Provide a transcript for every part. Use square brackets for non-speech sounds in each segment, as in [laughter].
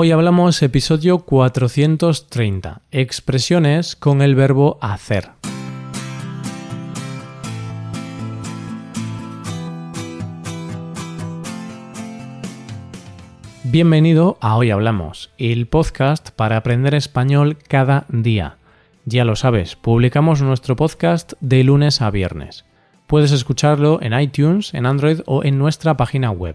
Hoy hablamos episodio 430, expresiones con el verbo hacer. Bienvenido a Hoy Hablamos, el podcast para aprender español cada día. Ya lo sabes, publicamos nuestro podcast de lunes a viernes. Puedes escucharlo en iTunes, en Android o en nuestra página web.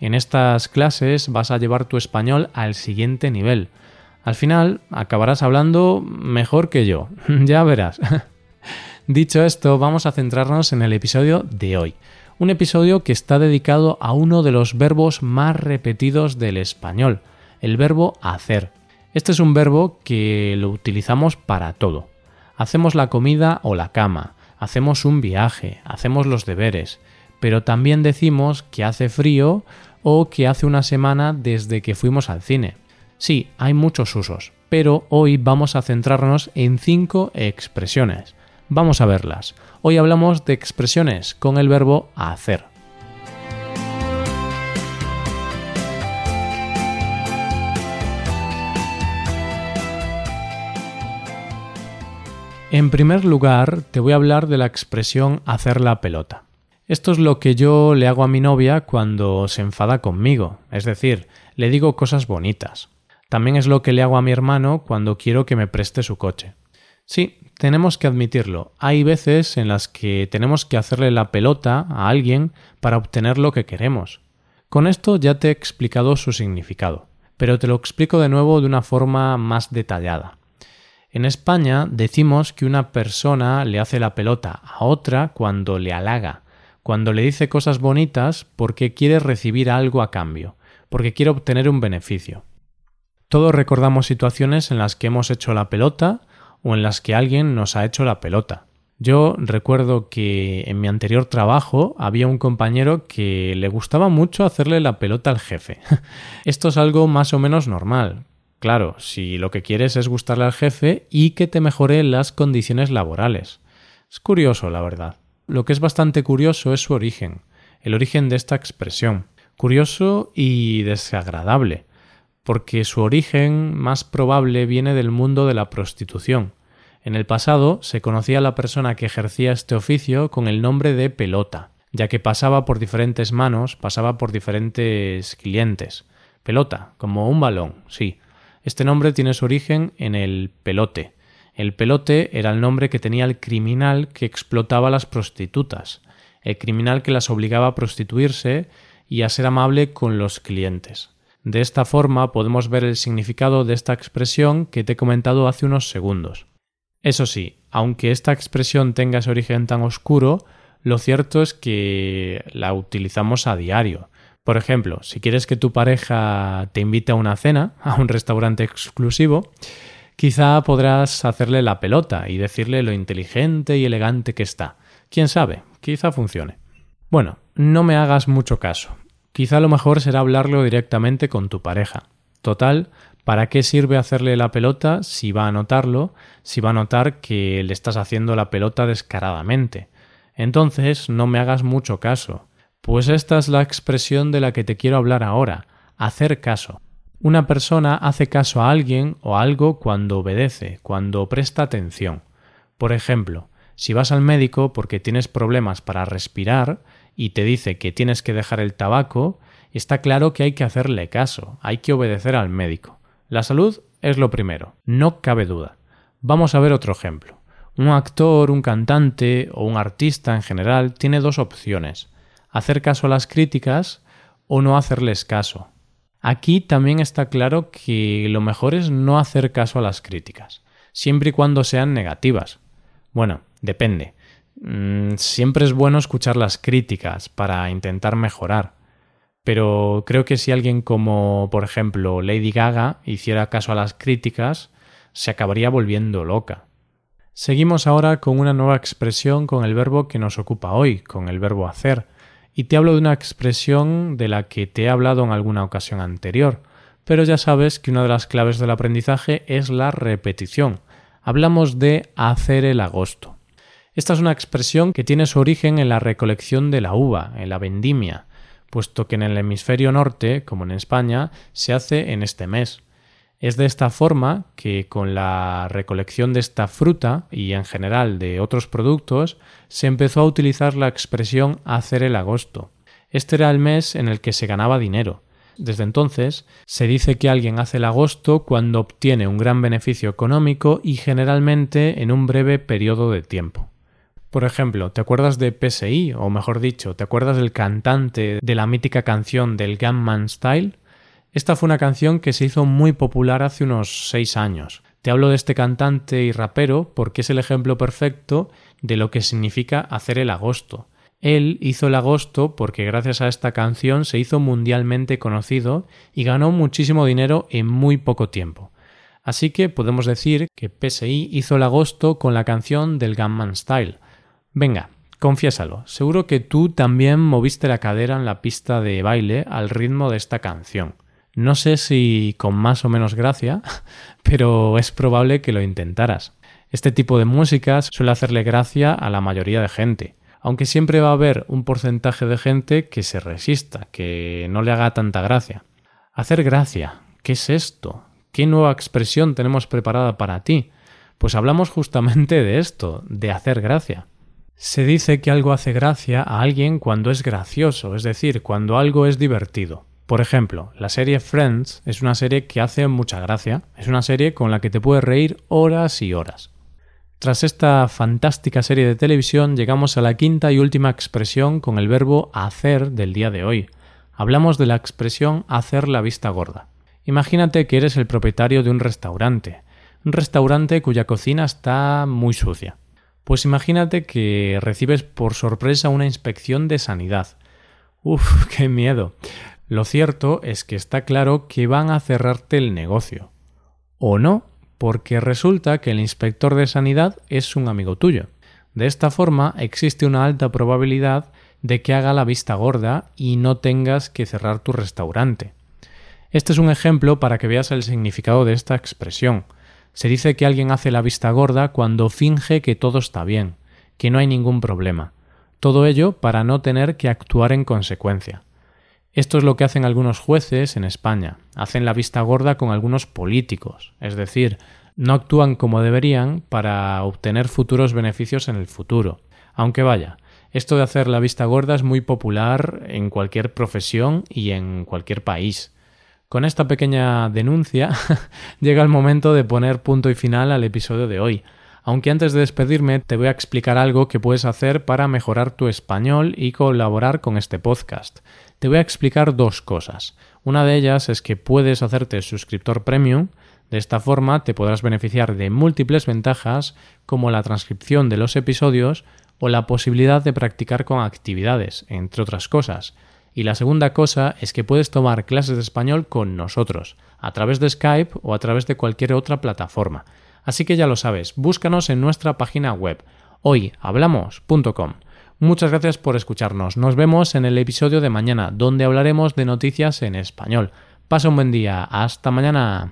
En estas clases vas a llevar tu español al siguiente nivel. Al final acabarás hablando mejor que yo, [laughs] ya verás. [laughs] Dicho esto, vamos a centrarnos en el episodio de hoy un episodio que está dedicado a uno de los verbos más repetidos del español, el verbo hacer. Este es un verbo que lo utilizamos para todo. Hacemos la comida o la cama, hacemos un viaje, hacemos los deberes, pero también decimos que hace frío o que hace una semana desde que fuimos al cine. Sí, hay muchos usos, pero hoy vamos a centrarnos en cinco expresiones. Vamos a verlas. Hoy hablamos de expresiones con el verbo hacer. En primer lugar, te voy a hablar de la expresión hacer la pelota. Esto es lo que yo le hago a mi novia cuando se enfada conmigo, es decir, le digo cosas bonitas. También es lo que le hago a mi hermano cuando quiero que me preste su coche. Sí, tenemos que admitirlo. Hay veces en las que tenemos que hacerle la pelota a alguien para obtener lo que queremos. Con esto ya te he explicado su significado, pero te lo explico de nuevo de una forma más detallada. En España decimos que una persona le hace la pelota a otra cuando le halaga, cuando le dice cosas bonitas porque quiere recibir algo a cambio, porque quiere obtener un beneficio. Todos recordamos situaciones en las que hemos hecho la pelota o en las que alguien nos ha hecho la pelota. Yo recuerdo que en mi anterior trabajo había un compañero que le gustaba mucho hacerle la pelota al jefe. [laughs] Esto es algo más o menos normal. Claro, si lo que quieres es gustarle al jefe y que te mejore las condiciones laborales. Es curioso, la verdad. Lo que es bastante curioso es su origen, el origen de esta expresión. Curioso y desagradable porque su origen más probable viene del mundo de la prostitución. En el pasado se conocía a la persona que ejercía este oficio con el nombre de pelota, ya que pasaba por diferentes manos, pasaba por diferentes clientes. Pelota, como un balón, sí. Este nombre tiene su origen en el pelote. El pelote era el nombre que tenía el criminal que explotaba a las prostitutas, el criminal que las obligaba a prostituirse y a ser amable con los clientes. De esta forma podemos ver el significado de esta expresión que te he comentado hace unos segundos. Eso sí, aunque esta expresión tenga ese origen tan oscuro, lo cierto es que la utilizamos a diario. Por ejemplo, si quieres que tu pareja te invite a una cena, a un restaurante exclusivo, quizá podrás hacerle la pelota y decirle lo inteligente y elegante que está. Quién sabe, quizá funcione. Bueno, no me hagas mucho caso. Quizá lo mejor será hablarlo directamente con tu pareja. Total, ¿para qué sirve hacerle la pelota si va a notarlo, si va a notar que le estás haciendo la pelota descaradamente? Entonces, no me hagas mucho caso. Pues esta es la expresión de la que te quiero hablar ahora, hacer caso. Una persona hace caso a alguien o algo cuando obedece, cuando presta atención. Por ejemplo, si vas al médico porque tienes problemas para respirar, y te dice que tienes que dejar el tabaco, está claro que hay que hacerle caso, hay que obedecer al médico. La salud es lo primero, no cabe duda. Vamos a ver otro ejemplo. Un actor, un cantante o un artista en general tiene dos opciones, hacer caso a las críticas o no hacerles caso. Aquí también está claro que lo mejor es no hacer caso a las críticas, siempre y cuando sean negativas. Bueno, depende. Mm, siempre es bueno escuchar las críticas para intentar mejorar. Pero creo que si alguien como, por ejemplo, Lady Gaga hiciera caso a las críticas, se acabaría volviendo loca. Seguimos ahora con una nueva expresión con el verbo que nos ocupa hoy, con el verbo hacer, y te hablo de una expresión de la que te he hablado en alguna ocasión anterior, pero ya sabes que una de las claves del aprendizaje es la repetición. Hablamos de hacer el agosto. Esta es una expresión que tiene su origen en la recolección de la uva, en la vendimia, puesto que en el hemisferio norte, como en España, se hace en este mes. Es de esta forma que con la recolección de esta fruta y en general de otros productos se empezó a utilizar la expresión hacer el agosto. Este era el mes en el que se ganaba dinero. Desde entonces se dice que alguien hace el agosto cuando obtiene un gran beneficio económico y generalmente en un breve periodo de tiempo. Por ejemplo, ¿te acuerdas de PSI? O mejor dicho, ¿te acuerdas del cantante de la mítica canción del Gunman Style? Esta fue una canción que se hizo muy popular hace unos seis años. Te hablo de este cantante y rapero porque es el ejemplo perfecto de lo que significa hacer el agosto. Él hizo el agosto porque gracias a esta canción se hizo mundialmente conocido y ganó muchísimo dinero en muy poco tiempo. Así que podemos decir que PSI hizo el agosto con la canción del Gunman Style. Venga, confiésalo, seguro que tú también moviste la cadera en la pista de baile al ritmo de esta canción. No sé si con más o menos gracia, [laughs] pero es probable que lo intentaras. Este tipo de música suele hacerle gracia a la mayoría de gente, aunque siempre va a haber un porcentaje de gente que se resista, que no le haga tanta gracia. Hacer gracia, ¿qué es esto? ¿Qué nueva expresión tenemos preparada para ti? Pues hablamos justamente de esto, de hacer gracia. Se dice que algo hace gracia a alguien cuando es gracioso, es decir, cuando algo es divertido. Por ejemplo, la serie Friends es una serie que hace mucha gracia, es una serie con la que te puedes reír horas y horas. Tras esta fantástica serie de televisión llegamos a la quinta y última expresión con el verbo hacer del día de hoy. Hablamos de la expresión hacer la vista gorda. Imagínate que eres el propietario de un restaurante, un restaurante cuya cocina está muy sucia. Pues imagínate que recibes por sorpresa una inspección de sanidad. Uf, qué miedo. Lo cierto es que está claro que van a cerrarte el negocio. O no, porque resulta que el inspector de sanidad es un amigo tuyo. De esta forma existe una alta probabilidad de que haga la vista gorda y no tengas que cerrar tu restaurante. Este es un ejemplo para que veas el significado de esta expresión. Se dice que alguien hace la vista gorda cuando finge que todo está bien, que no hay ningún problema. Todo ello para no tener que actuar en consecuencia. Esto es lo que hacen algunos jueces en España. Hacen la vista gorda con algunos políticos, es decir, no actúan como deberían para obtener futuros beneficios en el futuro. Aunque vaya, esto de hacer la vista gorda es muy popular en cualquier profesión y en cualquier país. Con esta pequeña denuncia [laughs] llega el momento de poner punto y final al episodio de hoy. Aunque antes de despedirme te voy a explicar algo que puedes hacer para mejorar tu español y colaborar con este podcast. Te voy a explicar dos cosas. Una de ellas es que puedes hacerte suscriptor premium. De esta forma te podrás beneficiar de múltiples ventajas como la transcripción de los episodios o la posibilidad de practicar con actividades, entre otras cosas. Y la segunda cosa es que puedes tomar clases de español con nosotros, a través de Skype o a través de cualquier otra plataforma. Así que ya lo sabes, búscanos en nuestra página web hoyhablamos.com. Muchas gracias por escucharnos. Nos vemos en el episodio de mañana, donde hablaremos de noticias en español. Pasa un buen día. Hasta mañana.